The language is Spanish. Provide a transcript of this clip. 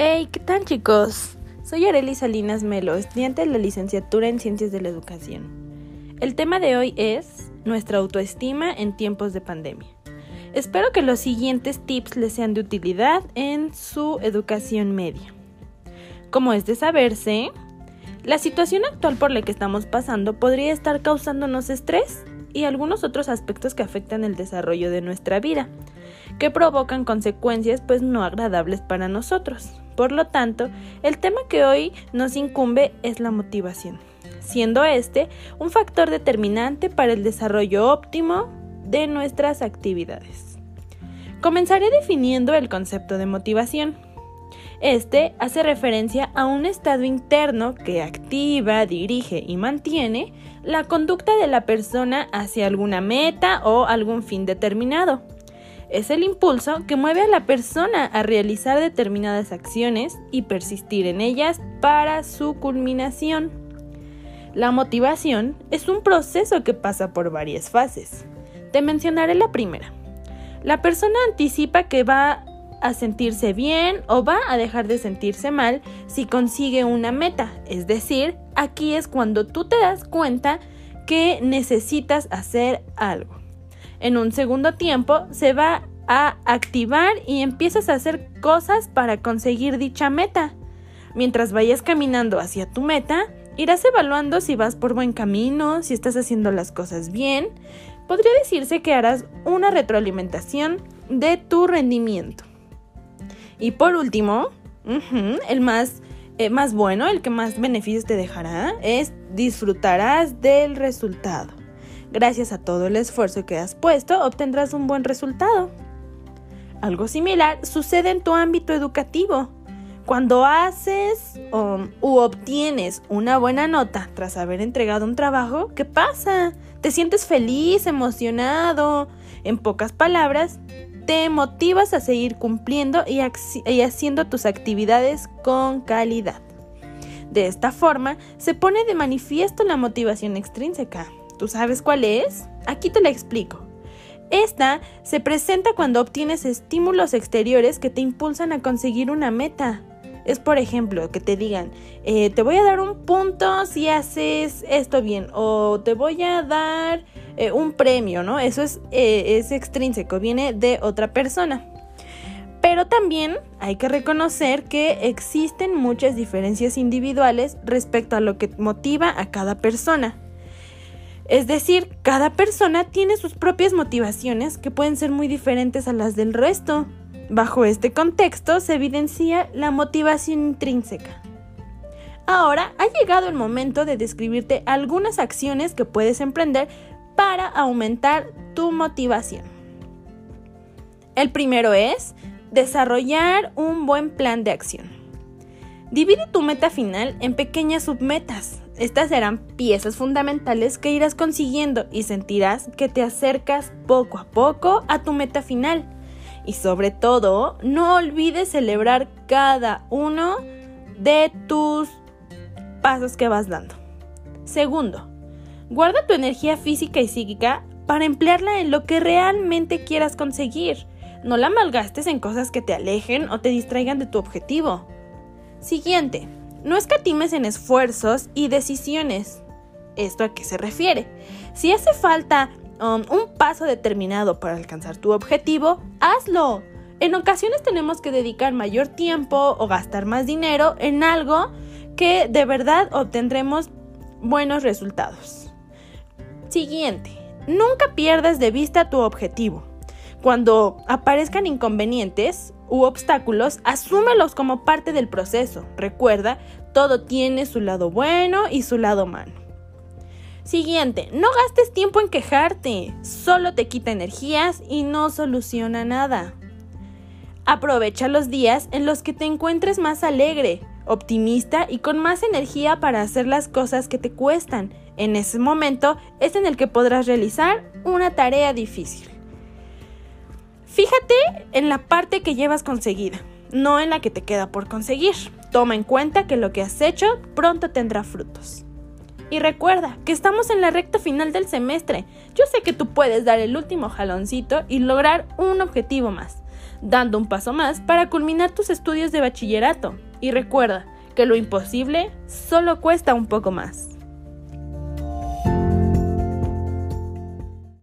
Hey, ¿qué tal chicos? Soy Arely Salinas Melo, estudiante de la licenciatura en Ciencias de la Educación. El tema de hoy es nuestra autoestima en tiempos de pandemia. Espero que los siguientes tips les sean de utilidad en su educación media. Como es de saberse, la situación actual por la que estamos pasando podría estar causándonos estrés y algunos otros aspectos que afectan el desarrollo de nuestra vida, que provocan consecuencias pues no agradables para nosotros. Por lo tanto, el tema que hoy nos incumbe es la motivación, siendo este un factor determinante para el desarrollo óptimo de nuestras actividades. Comenzaré definiendo el concepto de motivación. Este hace referencia a un estado interno que activa, dirige y mantiene la conducta de la persona hacia alguna meta o algún fin determinado. Es el impulso que mueve a la persona a realizar determinadas acciones y persistir en ellas para su culminación. La motivación es un proceso que pasa por varias fases. Te mencionaré la primera. La persona anticipa que va a sentirse bien o va a dejar de sentirse mal si consigue una meta. Es decir, aquí es cuando tú te das cuenta que necesitas hacer algo. En un segundo tiempo se va a activar y empiezas a hacer cosas para conseguir dicha meta. Mientras vayas caminando hacia tu meta, irás evaluando si vas por buen camino, si estás haciendo las cosas bien. Podría decirse que harás una retroalimentación de tu rendimiento. Y por último, el más, eh, más bueno, el que más beneficios te dejará, es disfrutarás del resultado. Gracias a todo el esfuerzo que has puesto, obtendrás un buen resultado. Algo similar sucede en tu ámbito educativo. Cuando haces u obtienes una buena nota tras haber entregado un trabajo, ¿qué pasa? ¿Te sientes feliz, emocionado? En pocas palabras, te motivas a seguir cumpliendo y, haciendo tus actividades con calidad. De esta forma, se pone de manifiesto la motivación extrínseca. ¿Tú sabes cuál es? Aquí te la explico. Esta se presenta cuando obtienes estímulos exteriores que te impulsan a conseguir una meta. Es por ejemplo que te digan, eh, te voy a dar un punto si haces esto bien o te voy a dar eh, un premio, ¿no? Eso es, eh, es extrínseco, viene de otra persona. Pero también hay que reconocer que existen muchas diferencias individuales respecto a lo que motiva a cada persona. Es decir, cada persona tiene sus propias motivaciones que pueden ser muy diferentes a las del resto. Bajo este contexto se evidencia la motivación intrínseca. Ahora ha llegado el momento de describirte algunas acciones que puedes emprender para aumentar tu motivación. El primero es desarrollar un buen plan de acción. Divide tu meta final en pequeñas submetas. Estas serán piezas fundamentales que irás consiguiendo y sentirás que te acercas poco a poco a tu meta final. Y sobre todo, no olvides celebrar cada uno de tus pasos que vas dando. Segundo, Guarda tu energía física y psíquica para emplearla en lo que realmente quieras conseguir. No la malgastes en cosas que te alejen o te distraigan de tu objetivo. Siguiente, no escatimes en esfuerzos y decisiones. ¿Esto a qué se refiere? Si hace falta um, un paso determinado para alcanzar tu objetivo, hazlo. En ocasiones tenemos que dedicar mayor tiempo o gastar más dinero en algo que de verdad obtendremos buenos resultados. Siguiente, nunca pierdas de vista tu objetivo. Cuando aparezcan inconvenientes u obstáculos, asúmelos como parte del proceso. Recuerda, todo tiene su lado bueno y su lado malo. Siguiente, no gastes tiempo en quejarte, solo te quita energías y no soluciona nada. Aprovecha los días en los que te encuentres más alegre, optimista y con más energía para hacer las cosas que te cuestan en ese momento es en el que podrás realizar una tarea difícil. Fíjate en la parte que llevas conseguida, no en la que te queda por conseguir. Toma en cuenta que lo que has hecho pronto tendrá frutos. Y recuerda que estamos en la recta final del semestre. Yo sé que tú puedes dar el último jaloncito y lograr un objetivo más. dando un paso más para culminar tus estudios de bachillerato. Y recuerda que lo imposible solo cuesta un poco más.